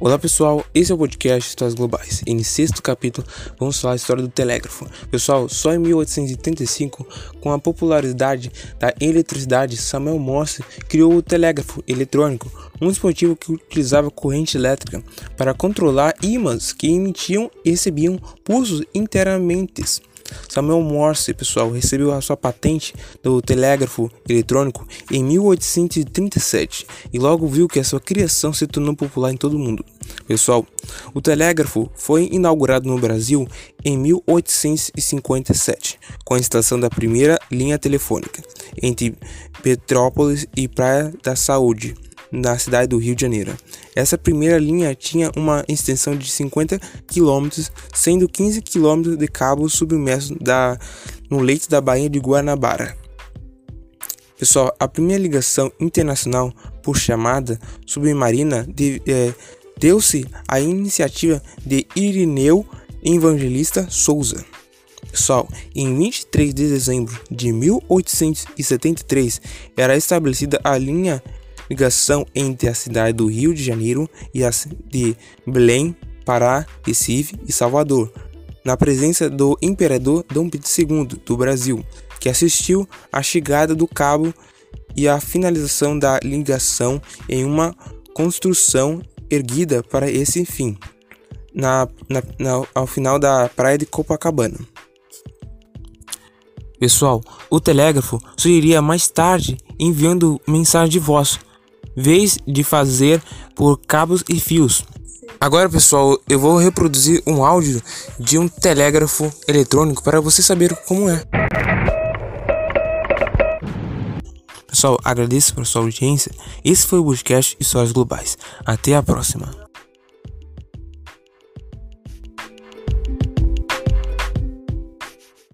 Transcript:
Olá pessoal, esse é o podcast Histórias Globais. E no sexto capítulo vamos falar a história do telégrafo. Pessoal, só em 1835, com a popularidade da eletricidade, Samuel Morse criou o telégrafo eletrônico, um dispositivo que utilizava corrente elétrica para controlar ímãs que emitiam e recebiam pulsos inteiramente. Samuel Morse, pessoal, recebeu a sua patente do telégrafo eletrônico em 1837 e logo viu que a sua criação se tornou popular em todo o mundo. Pessoal, o telégrafo foi inaugurado no Brasil em 1857, com a instalação da primeira linha telefônica entre Petrópolis e Praia da Saúde na cidade do Rio de Janeiro. Essa primeira linha tinha uma extensão de 50 km, sendo 15 km de cabos submersos da, no leito da Baía de Guanabara. Pessoal, a primeira ligação internacional por chamada submarina de, é, deu-se à iniciativa de Irineu Evangelista Souza. Pessoal, em 23 de dezembro de 1873 era estabelecida a linha ligação entre a cidade do Rio de Janeiro e as de Belém, Pará, Recife e Salvador, na presença do imperador Dom Pedro II do Brasil, que assistiu à chegada do cabo e à finalização da ligação em uma construção erguida para esse fim, na, na, na, ao final da praia de Copacabana. Pessoal, o telégrafo surgiria mais tarde enviando mensagem de voz, vez de fazer por cabos e fios. Agora, pessoal, eu vou reproduzir um áudio de um telégrafo eletrônico para você saber como é. Pessoal, agradeço por sua audiência. Esse foi o podcast Histórias Globais. Até a próxima.